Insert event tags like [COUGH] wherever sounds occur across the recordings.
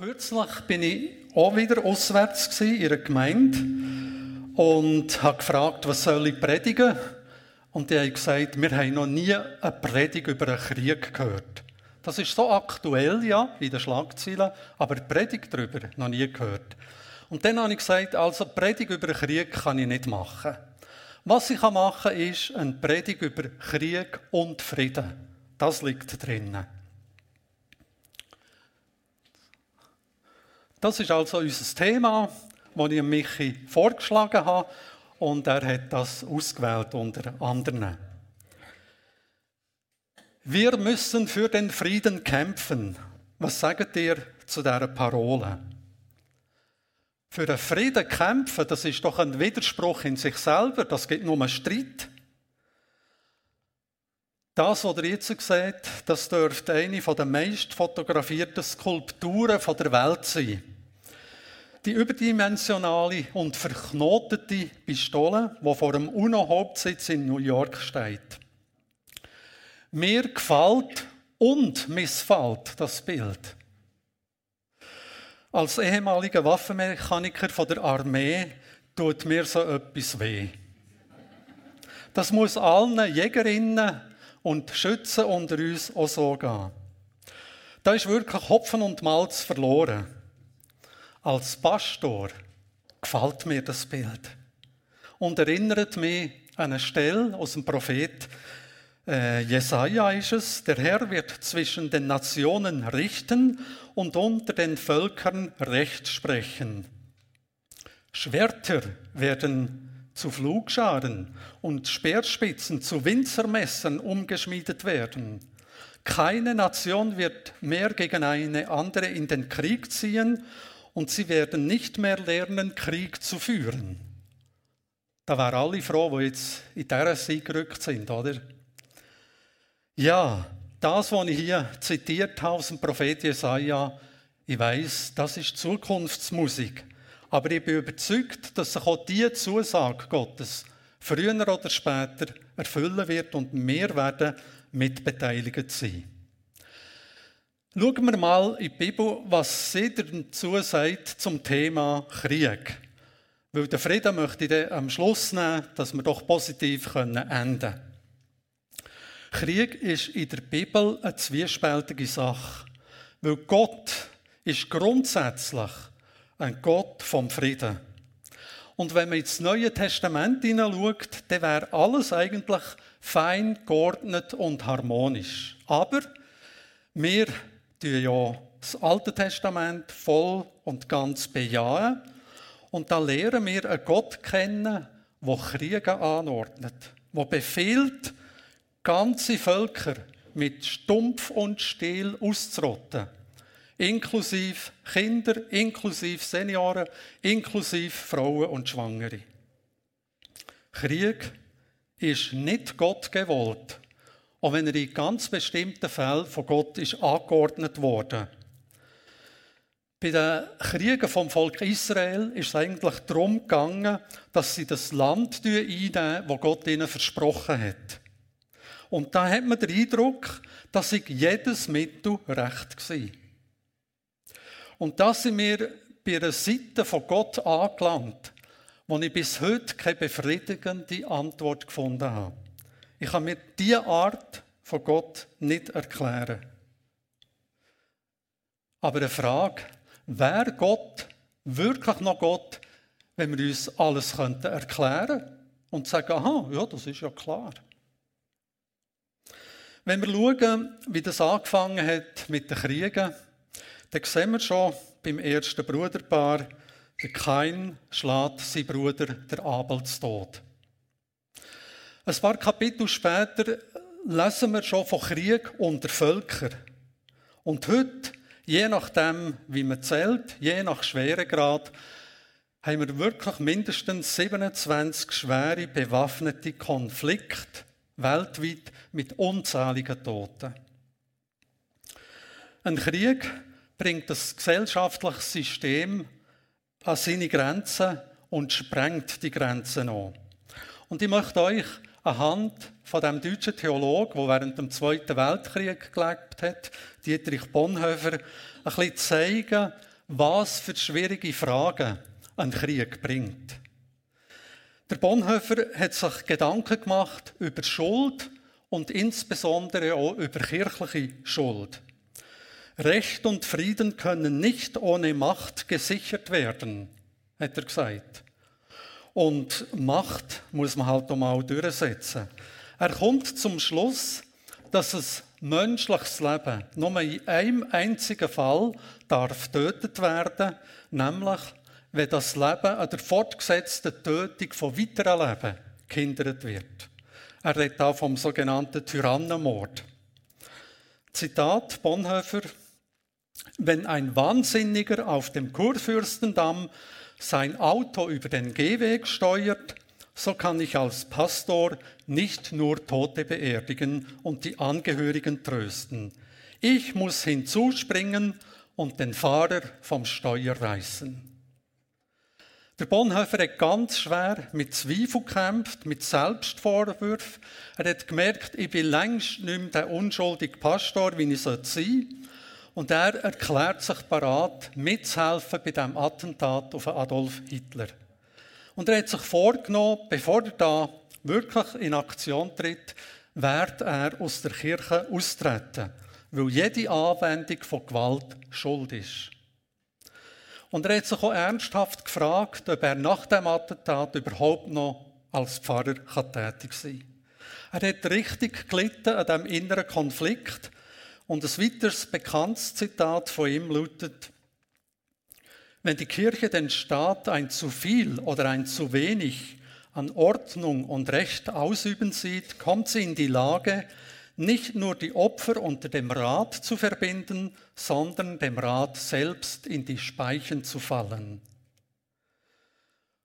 Kürzlich bin ich auch wieder auswärts in einer Gemeinde und habe gefragt, was soll ich predigen? Und die haben gesagt, wir haben noch nie eine Predigt über einen Krieg gehört. Das ist so aktuell, ja, in den Schlagzeilen, aber die Predigt darüber noch nie gehört. Und dann habe ich gesagt, also Predigt über einen Krieg kann ich nicht machen. Was ich machen kann, ist eine Predigt über Krieg und Frieden. Das liegt drinnen. Das ist also unser Thema, das ich Michi vorgeschlagen habe und er hat das ausgewählt unter anderem. Wir müssen für den Frieden kämpfen. Was sagt ihr zu dieser Parole? Für den Frieden kämpfen, das ist doch ein Widerspruch in sich selber, das gibt nur Streit. Das, was ihr jetzt seht, das dürfte eine der meist fotografierten Skulpturen der Welt sein. Die überdimensionale und verknotete Pistole, die vor dem UNO-Hauptsitz in New York steht. Mir gefällt und missfällt das Bild. Als ehemaliger Waffenmechaniker der Armee tut mir so etwas weh. Das muss allen Jägerinnen und Schützen unter uns auch so gehen. Da ist wirklich Hopfen und Malz verloren. Als Pastor gefällt mir das Bild und erinnert mich an eine Stelle aus dem Prophet äh, Jesaja ist es, der Herr wird zwischen den Nationen richten und unter den Völkern Recht sprechen. Schwerter werden zu Flugscharen und Speerspitzen zu Winzermessern umgeschmiedet werden. Keine Nation wird mehr gegen eine andere in den Krieg ziehen und sie werden nicht mehr lernen, Krieg zu führen. Da wären alle froh, die jetzt in dieser Sieg gerückt sind, oder? Ja, das, was ich hier zitiert habe aus dem Prophet Jesaja, ich weiß, das ist Zukunftsmusik. Aber ich bin überzeugt, dass sich auch diese Zusage Gottes früher oder später erfüllen wird und wir werden mitbeteiligt sein. Schauen wir mal in die Bibel, was sie dazu sagt zum Thema Krieg. Weil den Frieden möchte ich am Schluss nehmen, dass wir doch positiv enden können. Krieg ist in der Bibel eine zwiespältige Sache. Weil Gott ist grundsätzlich ein Gott vom Frieden. Und wenn man ins Neue Testament hineinschaut, dann wäre alles eigentlich fein, geordnet und harmonisch. Aber wir tun ja das Alte Testament voll und ganz bejahen. Und da lernen wir einen Gott kennen, der Kriege anordnet, der befiehlt, ganze Völker mit Stumpf und Stiel auszurotten. Inklusive Kinder, inklusive Senioren, inklusive Frauen und Schwangere. Krieg ist nicht Gott gewollt, auch wenn er in ganz bestimmten Fällen von Gott ist angeordnet wurde. Bei den Kriegen vom Volk Israel ist es eigentlich darum gegangen, dass sie das Land einnehmen, das Gott ihnen versprochen hat. Und da hat man den Eindruck, dass ich jedes Mittel recht war. Und da sind wir bei einer Seite von Gott angelangt, wo ich bis heute keine befriedigende Antwort gefunden habe. Ich kann mir diese Art von Gott nicht erklären. Aber eine Frage, wäre Gott wirklich noch Gott, wenn wir uns alles könnten erklären und sagen, aha, ja, das ist ja klar. Wenn wir schauen, wie das angefangen hat mit den Kriegen, dann sehen wir schon beim ersten Bruderpaar, der Kain schlägt seinen Bruder, der Abel, zu Tod. Ein paar Kapitel später lesen wir schon von Krieg unter Völkern. Und heute, je nachdem, wie man zählt, je nach Schweregrad, haben wir wirklich mindestens 27 schwere bewaffnete Konflikte weltweit mit unzähligen Toten. Ein Krieg bringt das gesellschaftliche System an seine Grenzen und sprengt die Grenzen an. Und ich möchte euch anhand von dem deutschen Theologen, der während dem Zweiten Weltkrieg gelebt hat, Dietrich Bonhoeffer, ein bisschen zeigen, was für schwierige Fragen ein Krieg bringt. Der Bonhoeffer hat sich Gedanken gemacht über Schuld und insbesondere auch über kirchliche Schuld. Recht und Frieden können nicht ohne Macht gesichert werden, hat er gesagt. Und Macht muss man halt auch mal durchsetzen. Er kommt zum Schluss, dass es menschliches Leben nur in einem einzigen Fall darf tötet werden, nämlich wenn das Leben an der fortgesetzten Tötung von weiteren Leben gehindert wird. Er redet auch vom sogenannten Tyrannenmord. Zitat Bonhoeffer. Wenn ein Wahnsinniger auf dem Kurfürstendamm sein Auto über den Gehweg steuert, so kann ich als Pastor nicht nur Tote beerdigen und die Angehörigen trösten. Ich muss hinzuspringen und den Fahrer vom Steuer reißen. Der Bonhoeffer hat ganz schwer mit Zweifel gekämpft, mit Selbstvorwürfen. Er hat gemerkt, ich bin längst nicht mehr der unschuldige Pastor, wie ich sein sollte. Und er erklärt sich bereit, mitzuhelfen bei dem Attentat auf Adolf Hitler. Und er hat sich vorgenommen, bevor er da wirklich in Aktion tritt, wird er aus der Kirche austreten, weil jede Anwendung von Gewalt Schuld ist. Und er hat sich auch ernsthaft gefragt, ob er nach dem Attentat überhaupt noch als Pfarrer tätig sein kann. Er hat richtig gelitten an diesem inneren Konflikt. Und ein weiteres bekanntes Zitat von ihm lautet, wenn die Kirche den Staat ein zu viel oder ein zu wenig an Ordnung und Recht ausüben sieht, kommt sie in die Lage, nicht nur die Opfer unter dem Rat zu verbinden, sondern dem Rat selbst in die Speichen zu fallen.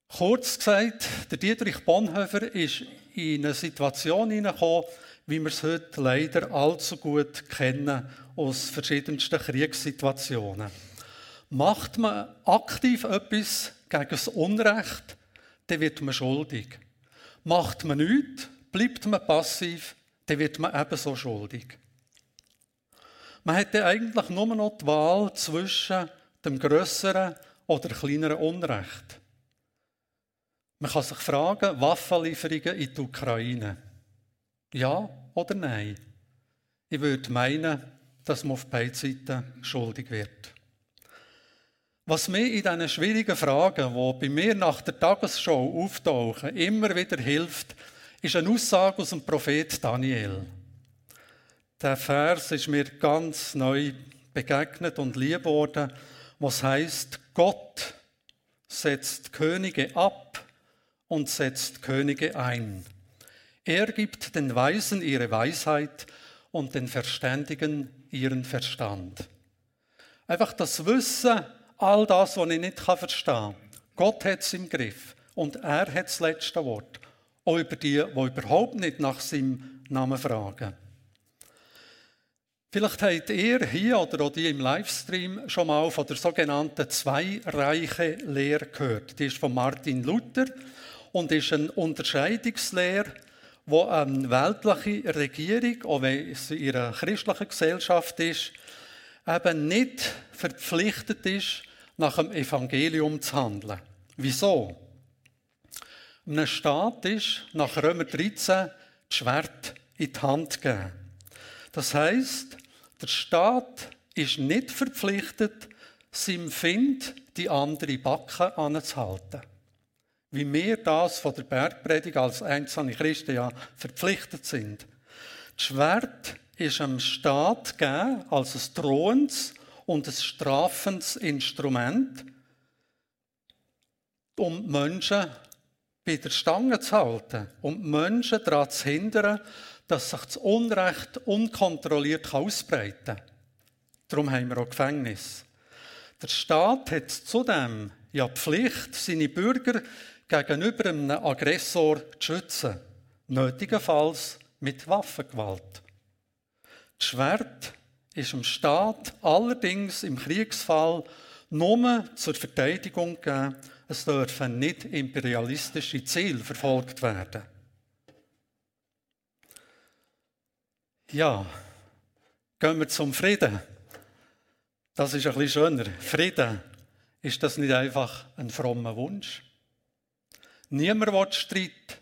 Kurz gesagt, der Dietrich Bonhoeffer ist in eine Situation hineingekommen, wie wir es heute leider allzu gut kennen aus verschiedensten Kriegssituationen. Macht man aktiv etwas gegen das Unrecht, dann wird man schuldig. Macht man nichts, bleibt man passiv, dann wird man ebenso schuldig. Man hätte eigentlich nur noch die Wahl zwischen dem größeren oder kleineren Unrecht. Man kann sich fragen, Waffenlieferungen in die Ukraine. Ja oder nein? Ich würde meinen, dass man auf beiden Seiten schuldig wird. Was mir in diesen schwierigen Fragen, die bei mir nach der Tagesschau auftauchen, immer wieder hilft, ist eine Aussage aus dem Prophet Daniel. Der Vers ist mir ganz neu begegnet und lieb worden, was heißt: Gott setzt Könige ab und setzt Könige ein. Er gibt den Weisen ihre Weisheit und den Verständigen ihren Verstand. Einfach das Wissen, all das, was ich nicht verstehen kann. Gott hat es im Griff und er hat das letzte Wort. Auch über die, die überhaupt nicht nach seinem Namen fragen. Vielleicht habt ihr hier oder auch die im Livestream schon mal von der sogenannten Zwei-Reiche-Lehre gehört. Die ist von Martin Luther und ist eine Unterscheidungslehre, wo eine weltliche Regierung, auch wenn es in einer christlichen Gesellschaft ist, eben nicht verpflichtet ist, nach dem Evangelium zu handeln. Wieso? einem Staat ist nach Römer 13 das Schwert in die Hand gegeben. Das heißt, der Staat ist nicht verpflichtet, seinem Find die andere Backe anzuhalten. Wie wir das von der Bergpredigt als einzelne Christen ja verpflichtet sind. Das Schwert ist am Staat gegeben als ein drohendes und ein strafendes Instrument, um Menschen bei der Stange zu halten und Menschen daran zu hindern, dass sich das Unrecht unkontrolliert ausbreiten kann. Darum haben wir auch Gefängnis. Der Staat hat zudem ja die Pflicht, seine Bürger gegenüber einem Aggressor zu schützen, nötigenfalls mit Waffengewalt. Das Schwert ist dem Staat allerdings im Kriegsfall nur zur Verteidigung gegeben es dürfen nicht imperialistische Ziele verfolgt werden. Ja, gehen wir zum Frieden. Das ist ein bisschen schöner. Frieden. Ist das nicht einfach ein frommer Wunsch? Niemand will Streit,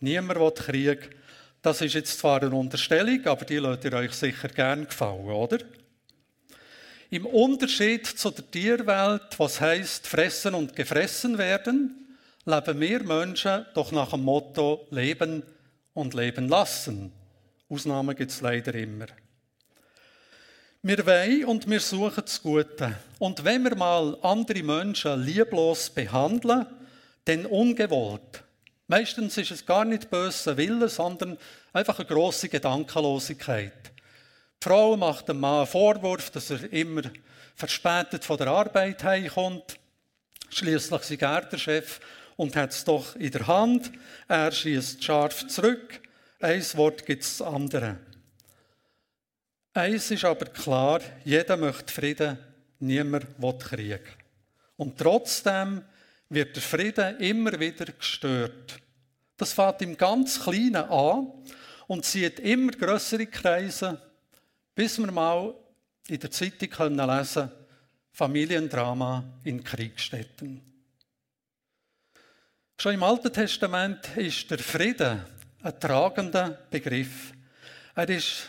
niemand will Krieg. Das ist jetzt zwar eine Unterstellung, aber die lasst ihr euch sicher gern gefallen, oder? Im Unterschied zu der Tierwelt, was heißt fressen und gefressen werden, leben wir Menschen doch nach dem Motto leben und leben lassen. Ausnahmen gibt es leider immer. Wir wollen und wir suchen das Gute. Und wenn wir mal andere Menschen lieblos behandeln, dann ungewollt. Meistens ist es gar nicht böse Wille, sondern einfach eine grosse Gedankenlosigkeit. Die Frau macht dem Mann einen Vorwurf, dass er immer verspätet von der Arbeit heimkommt. Schließlich ist er der Chef und hat es doch in der Hand. Er schießt scharf zurück. Ein Wort gibt es das andere. Eins ist aber klar, jeder möchte Frieden, niemand will Krieg. Und trotzdem wird der Frieden immer wieder gestört. Das fängt im ganz Kleinen an und zieht immer größere Kreise, bis wir mal in der Zeitung können lesen Familiendrama in Kriegsstätten. Schon im Alten Testament ist der Frieden ein tragender Begriff. Er ist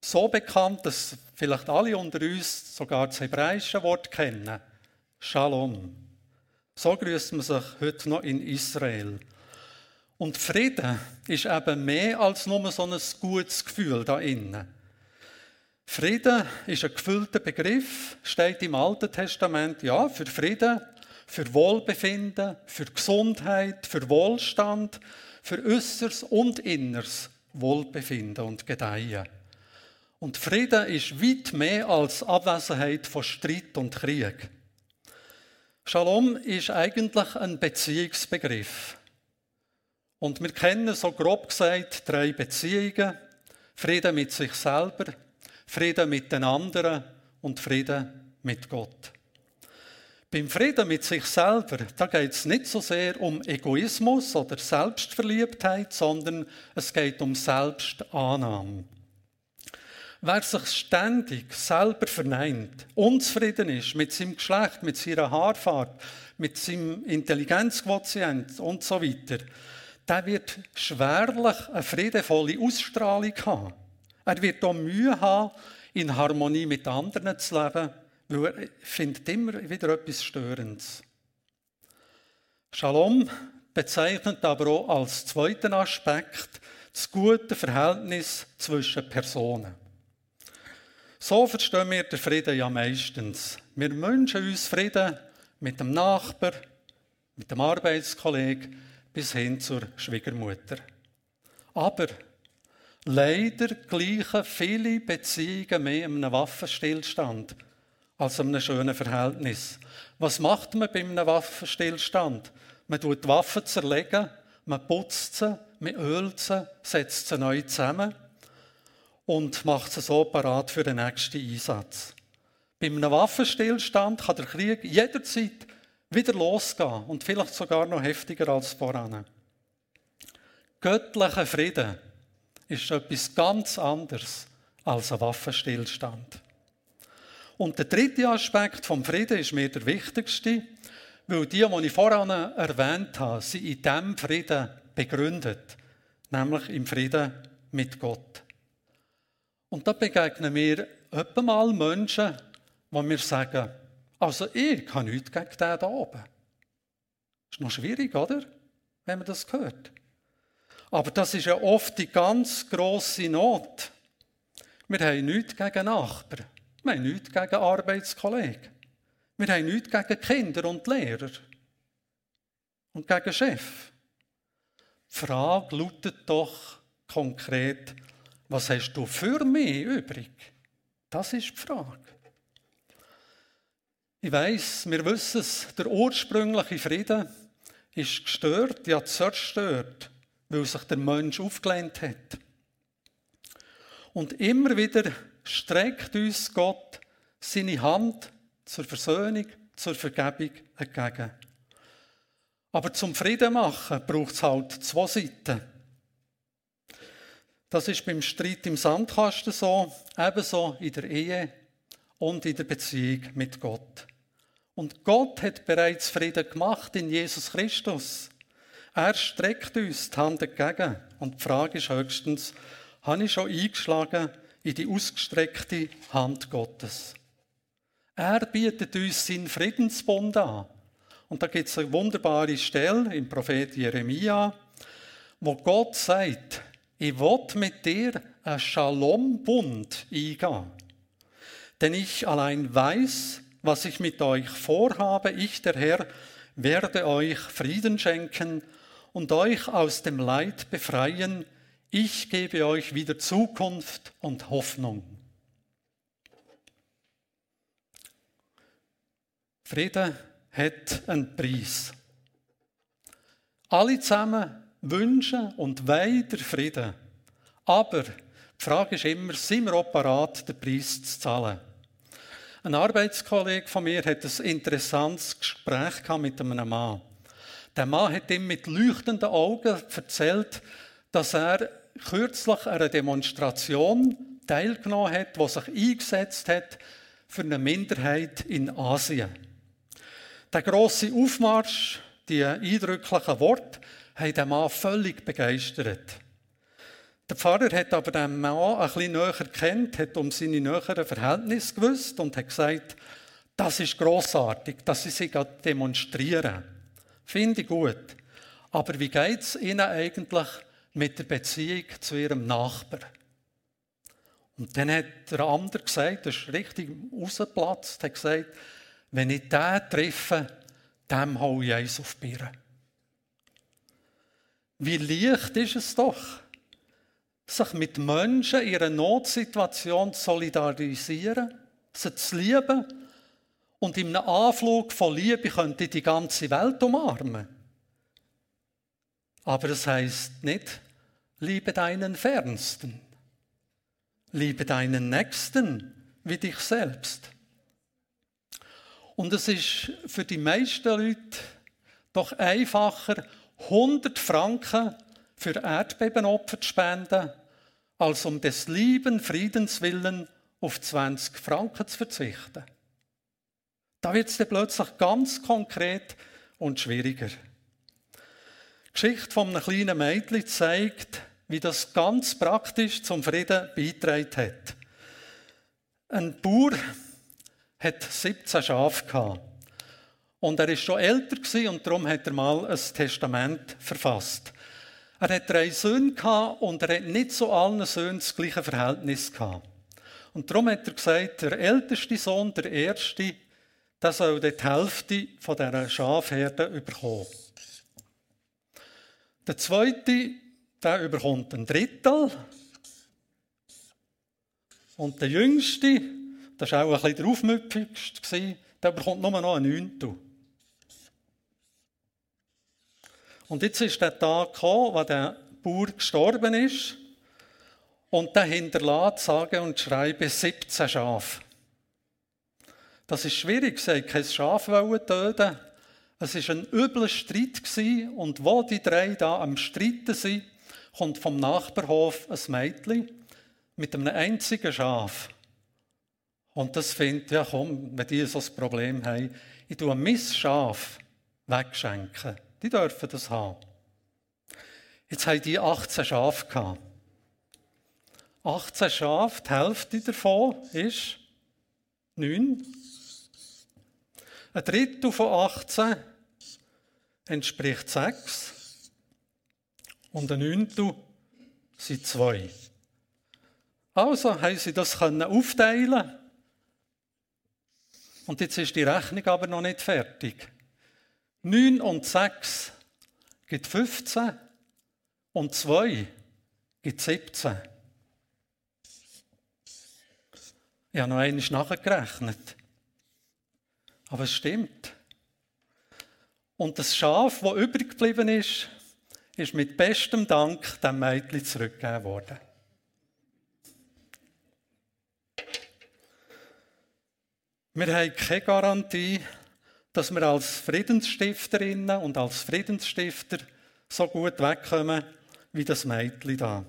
so bekannt, dass vielleicht alle unter uns sogar das hebräische Wort kennen. Shalom. So grüßt man sich heute noch in Israel. Und Frieden ist eben mehr als nur so ein gutes Gefühl da innen. Frieden ist ein gefüllter Begriff, steht im Alten Testament, ja, für Frieden, für Wohlbefinden, für Gesundheit, für Wohlstand, für äußeres und inneres Wohlbefinden und Gedeihen. Und Frieden ist weit mehr als Abwesenheit von Streit und Krieg. Shalom ist eigentlich ein Beziehungsbegriff. Und wir kennen so grob gesagt drei Beziehungen. Frieden mit sich selber, Frieden mit den anderen und Frieden mit Gott. Beim Frieden mit sich selber, da geht es nicht so sehr um Egoismus oder Selbstverliebtheit, sondern es geht um Selbstannahme. Wer sich ständig selber verneint, unzufrieden ist mit seinem Geschlecht, mit seiner Haarfarbe, mit seinem Intelligenzquotient und so weiter, der wird schwerlich eine friedevolle Ausstrahlung haben. Er wird auch Mühe haben, in Harmonie mit anderen zu leben, weil er findet immer wieder etwas Störendes. Shalom bezeichnet aber auch als zweiten Aspekt das gute Verhältnis zwischen Personen. So verstehen wir den Frieden ja meistens. Wir wünschen uns Frieden mit dem Nachbar, mit dem Arbeitskollegen bis hin zur Schwiegermutter. Aber leider gleichen viele Beziehungen mehr einem Waffenstillstand als einem schönen Verhältnis. Was macht man bei einem Waffenstillstand? Man tut die Waffen zerlegen, man putzt sie, man ölt sie, setzt sie neu zusammen und macht sie so parat für den nächsten Einsatz. Bei einem Waffenstillstand kann der Krieg jederzeit wieder losgehen und vielleicht sogar noch heftiger als voran. Göttlicher Frieden ist etwas ganz anderes als ein Waffenstillstand. Und der dritte Aspekt vom Frieden ist mir der wichtigste, weil die, die ich voran erwähnt habe, sind in diesem Frieden begründet, nämlich im Frieden mit Gott. Und da begegnen wir öppe mal Menschen, die mir sagen, also ich habe nichts gegen den da oben. Ist noch schwierig, oder? Wenn man das hört. Aber das ist ja oft die ganz grosse Not. Wir haben nichts gegen Nachbarn. Wir haben nichts gegen Arbeitskollegen. Wir haben nichts gegen Kinder und Lehrer. Und gegen Chef. Die Frage lautet doch konkret, was hast du für mich übrig? Das ist die Frage. Ich weiß, wir wissen es, der ursprüngliche Frieden ist gestört, ja zerstört, weil sich der Mensch aufgelehnt hat. Und immer wieder streckt uns Gott seine Hand zur Versöhnung, zur Vergebung entgegen. Aber zum Frieden machen braucht es halt zwei Seiten. Das ist beim Streit im Sandkasten so, ebenso in der Ehe und in der Beziehung mit Gott. Und Gott hat bereits Frieden gemacht in Jesus Christus. Er streckt uns die Hand entgegen. Und die Frage ist höchstens, habe ich schon eingeschlagen in die ausgestreckte Hand Gottes? Er bietet uns seinen Friedensbund an. Und da gibt es eine wunderbare Stelle im Prophet Jeremia, wo Gott sagt, ich will mit dir einen Shalom-Bund eingehen. Denn ich allein weiß, was ich mit euch vorhabe. Ich, der Herr, werde euch Frieden schenken und euch aus dem Leid befreien. Ich gebe euch wieder Zukunft und Hoffnung. Frieden hat einen Preis. Alle zusammen wünschen und wollen Frieden. Aber die Frage ist immer, sind wir auch bereit, den Preis zu zahlen? Ein Arbeitskollege von mir hat ein interessantes Gespräch mit einem Mann. Der Mann hat ihm mit leuchtenden Augen erzählt, dass er kürzlich an einer Demonstration teilgenommen hat, die sich eingesetzt hat für eine Minderheit in Asien. Der große Aufmarsch, die eindrücklichen Worte, haben den Mann völlig begeistert. Der Pfarrer hat aber den Mann ein bisschen näher kennt, hat um seine näheren Verhältnisse gewusst und hat gesagt, das ist großartig, dass sie sich demonstrieren. Finde ich gut. Aber wie geht es ihnen eigentlich mit der Beziehung zu ihrem Nachbar? Und dann hat der andere gesagt, das ist richtig rausgeplatzt, hat gesagt, wenn ich den treffe, dem hau ich eins auf die Birne. Wie leicht ist es doch, sich mit Menschen in ihrer Notsituation zu solidarisieren, sie zu lieben und in einem Anflug von Liebe könnte die ganze Welt umarmen. Aber es heißt nicht, liebe deinen Fernsten, liebe deinen Nächsten wie dich selbst. Und es ist für die meisten Leute doch einfacher, 100 Franken für Erdbebenopfer zu spenden, als um des lieben Friedens willen auf 20 Franken zu verzichten. Da wird es dann plötzlich ganz konkret und schwieriger. Die Geschichte von einem kleinen Mädchen zeigt, wie das ganz praktisch zum Frieden beitragen hat. Ein Bauer hat 17 Schafe gehabt. Und er ist schon älter und darum hat er mal ein Testament verfasst. Er hat drei Söhne und er hat nicht zu allen Söhnen das gleiche Verhältnis gehabt. Und darum hat er gesagt, der älteste Sohn, der erste, der soll die Hälfte von dieser Schafherde bekommen. Der zweite, der überkommt ein Drittel. Und der jüngste, das war auch ein bisschen der aufmüpfigste, der bekommt nur noch ein Neuntel. Und jetzt ist der Tag gekommen, wo der Bauer gestorben ist. Und der hinterlässt, sage und schreibe, 17 Schafe. Das ist schwierig, sie wollten kein Schaf töten. Es war ein übler Streit und wo die drei da am Streiten sind, kommt vom Nachbarhof ein Mädchen mit einem einzigen Schaf. Und das findet, ja komm, wenn die so ein Problem haben, ich tue mein Schaf wegschenken. Die dürfen das haben. Jetzt haben die 18 Schafe gehabt. 18 Schafe, die Hälfte davon ist 9. Ein Drittel von 18 entspricht 6. Und ein Neuntel sind 2. Also haben sie das aufteilen und jetzt ist die Rechnung aber noch nicht fertig. 9 und 6 gibt 15 und 2 gibt 17. Ich habe noch einmal nachgerechnet. Aber es stimmt. Und das Schaf, das übrig geblieben ist, ist mit bestem Dank dem Mädchen zurückgegeben worden. Wir haben keine Garantie, dass wir als Friedensstifterinnen und als Friedensstifter so gut wegkommen wie das Mädchen da.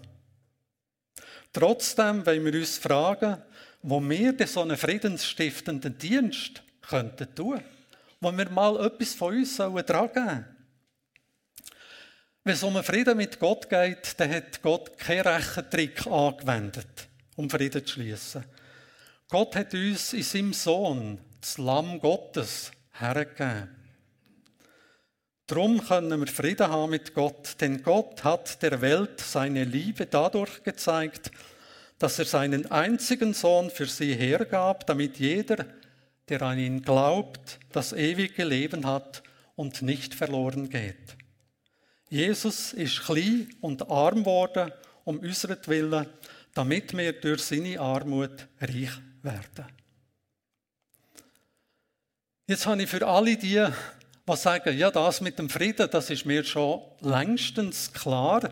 Trotzdem wollen wir uns fragen, wo wir denn so einen friedensstiftenden Dienst könnten tun. wo wir mal etwas von uns sollen Wenn es um Frieden mit Gott geht, dann hat Gott keinen Rechentrick angewendet, um Frieden zu schließen. Gott hat uns in seinem Sohn, das Lamm Gottes, hergegeben. Darum können wir Frieden haben mit Gott, denn Gott hat der Welt seine Liebe dadurch gezeigt, dass er seinen einzigen Sohn für sie hergab, damit jeder, der an ihn glaubt, das ewige Leben hat und nicht verloren geht. Jesus ist klein und arm worden um Willen, damit wir durch seine Armut reich werden. Jetzt habe ich für alle die, die sagen, ja, das mit dem Frieden, das ist mir schon längstens klar.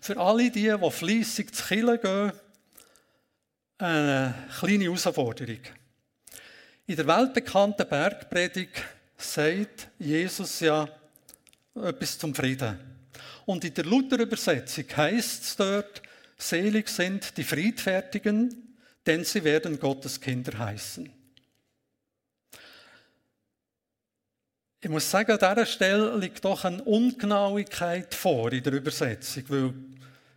Für alle die, die fließig zu Killen gehen, eine kleine Herausforderung. In der weltbekannten Bergpredigt sagt Jesus ja etwas zum Frieden. Und in der Luther-Übersetzung heißt es dort, selig sind die Friedfertigen, denn sie werden Gottes Kinder heißen. Ich muss sagen, an dieser Stelle liegt doch eine Ungenauigkeit vor in der Übersetzung, weil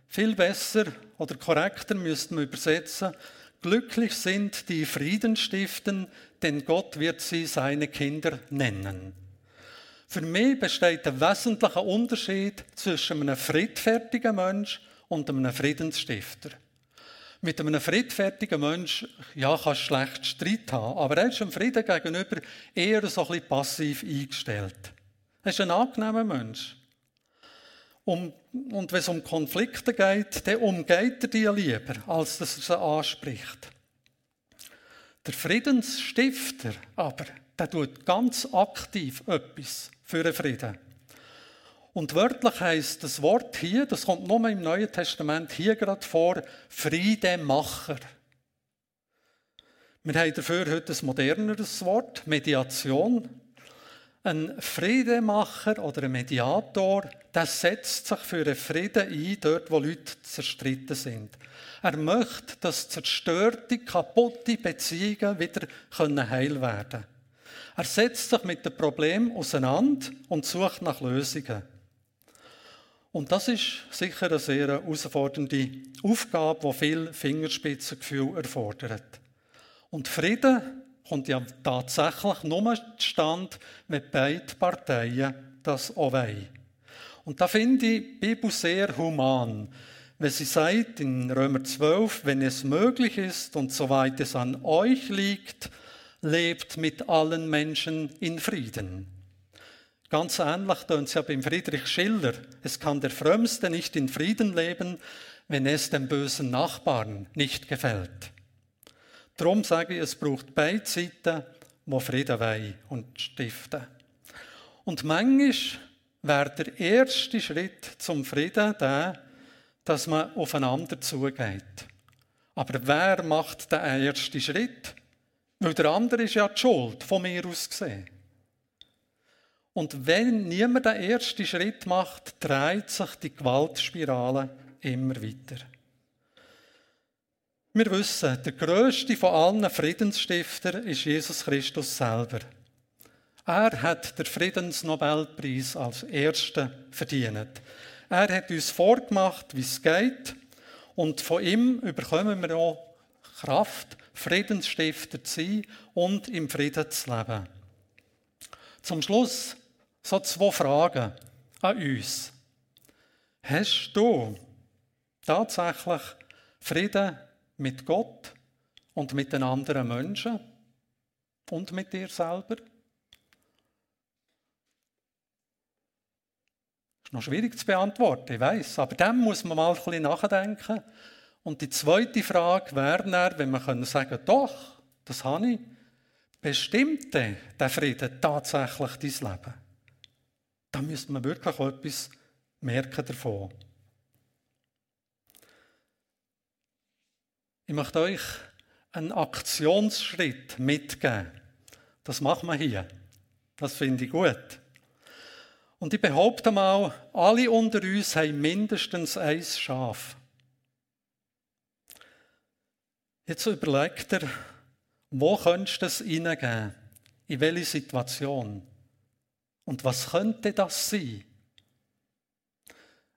viel besser oder korrekter müsste man übersetzen, glücklich sind die Frieden stiften, denn Gott wird sie seine Kinder nennen. Für mich besteht ein wesentlicher Unterschied zwischen einem friedfertigen Mensch und einem Friedensstifter. Mit einem friedfertigen Mensch, ja, kannst schlecht Streit haben, aber er ist dem Frieden gegenüber eher so ein bisschen passiv eingestellt. Er ist ein angenehmer Mensch. Um, und wenn es um Konflikte geht, dann umgeht er die lieber, als dass er sie anspricht. Der Friedensstifter aber, der tut ganz aktiv etwas für den Frieden. Und wörtlich heißt das Wort hier, das kommt nur im Neuen Testament hier gerade vor, Friedemacher. Wir haben dafür heute ein moderneres Wort, Mediation. Ein Friedemacher oder ein Mediator, der setzt sich für einen Frieden ein, dort wo Leute zerstritten sind. Er möchte, dass zerstörte, kaputte Beziehungen wieder heil werden können. Er setzt sich mit dem Problem auseinander und sucht nach Lösungen. Und das ist sicher eine sehr herausfordernde Aufgabe, die viel Fingerspitzengefühl erfordert. Und Frieden kommt ja tatsächlich nur zustande, wenn beide Parteien das auch wollen. Und da finde ich die Bibel sehr human, wenn sie sagt in Römer 12, wenn es möglich ist und soweit es an euch liegt, lebt mit allen Menschen in Frieden. Ganz ähnlich tönt es ja beim Friedrich Schiller. Es kann der Frömmste nicht in Frieden leben, wenn es dem bösen Nachbarn nicht gefällt. Darum sage ich, es braucht beide Seiten, die Frieden wollen und stiften. Und manchmal wäre der erste Schritt zum Frieden der, dass man aufeinander zugeht. Aber wer macht den ersten Schritt? Weil der andere ist ja die Schuld, von mir aus gesehen. Und wenn niemand den ersten Schritt macht, dreht sich die Gewaltspirale immer weiter. Wir wissen, der größte von allen Friedensstifter ist Jesus Christus selber. Er hat den Friedensnobelpreis als Erster verdient. Er hat uns vorgemacht, wie es geht, und von ihm bekommen wir auch Kraft, Friedensstifter zu sein und im Frieden zu leben. Zum Schluss so zwei Fragen an uns. Hast du tatsächlich Frieden mit Gott und mit den anderen Menschen und mit dir selber? Ist noch schwierig zu beantworten, ich weiß, aber dem muss man mal ein bisschen nachdenken. Und die zweite Frage wäre dann, wenn man sagen können, doch, das habe ich, bestimmt der Frieden tatsächlich dein Leben? Da müsste man wirklich etwas merken davon. Ich möchte euch einen Aktionsschritt mitgeben. Das machen wir hier. Das finde ich gut. Und ich behaupte mal, alle unter uns haben mindestens ein Schaf. Jetzt überlegt er, wo könntest du das reingeben? In welche Situation? Und was könnte das sein?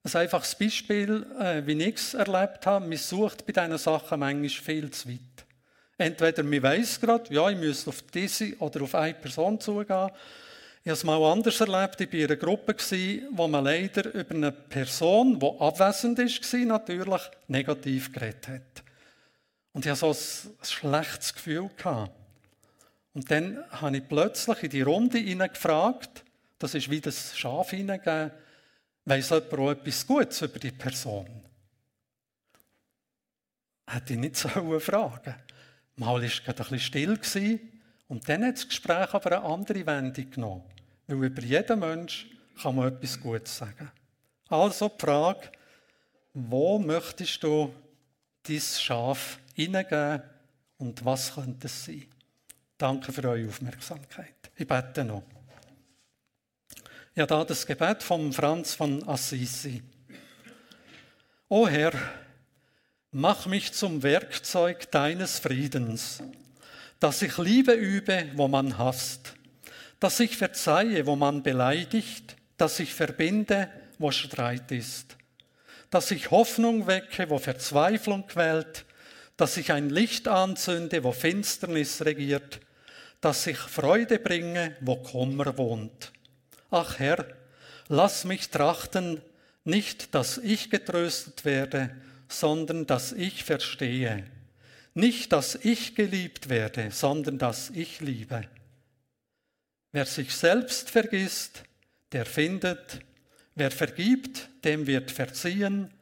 Ein einfaches Beispiel, äh, wie ich es erlebt habe, man sucht bei diesen Sachen manchmal viel zu weit. Entweder man weiß gerade, ja, ich müsste auf diese oder auf eine Person zugehen. Ich habe es mal anders erlebt. Ich war in einer Gruppe, wo man leider über eine Person, die abwesend war, natürlich negativ geredet hat. Und ich hatte so ein, schlechtes Gefühl. Und dann habe ich plötzlich in die Runde hineingefragt, das ist wie das Schaf hineingegeben, weiss jemand auch etwas Gutes über die Person? Hätte ich nicht [LAUGHS] so fragen Mal war es gerade ein bisschen still und dann hat das Gespräch aber eine andere Wendung genommen. Weil über jeden Mensch kann man etwas Gutes sagen. Also die Frage, wo möchtest du dein Schaf hineingeben und was könnte es sein? Danke für eure Aufmerksamkeit. Ich bete noch. Ja, da das Gebet von Franz von Assisi. O Herr, mach mich zum Werkzeug deines Friedens, dass ich Liebe übe, wo man hasst, dass ich verzeihe, wo man beleidigt, dass ich verbinde, wo Streit ist, dass ich Hoffnung wecke, wo Verzweiflung quält, dass ich ein Licht anzünde, wo Finsternis regiert, dass ich Freude bringe, wo Kummer wohnt. Ach Herr, lass mich trachten, nicht, dass ich getröstet werde, sondern dass ich verstehe. Nicht, dass ich geliebt werde, sondern dass ich liebe. Wer sich selbst vergisst, der findet. Wer vergibt, dem wird verziehen.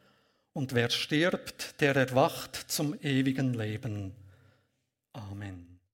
Und wer stirbt, der erwacht zum ewigen Leben. Amen.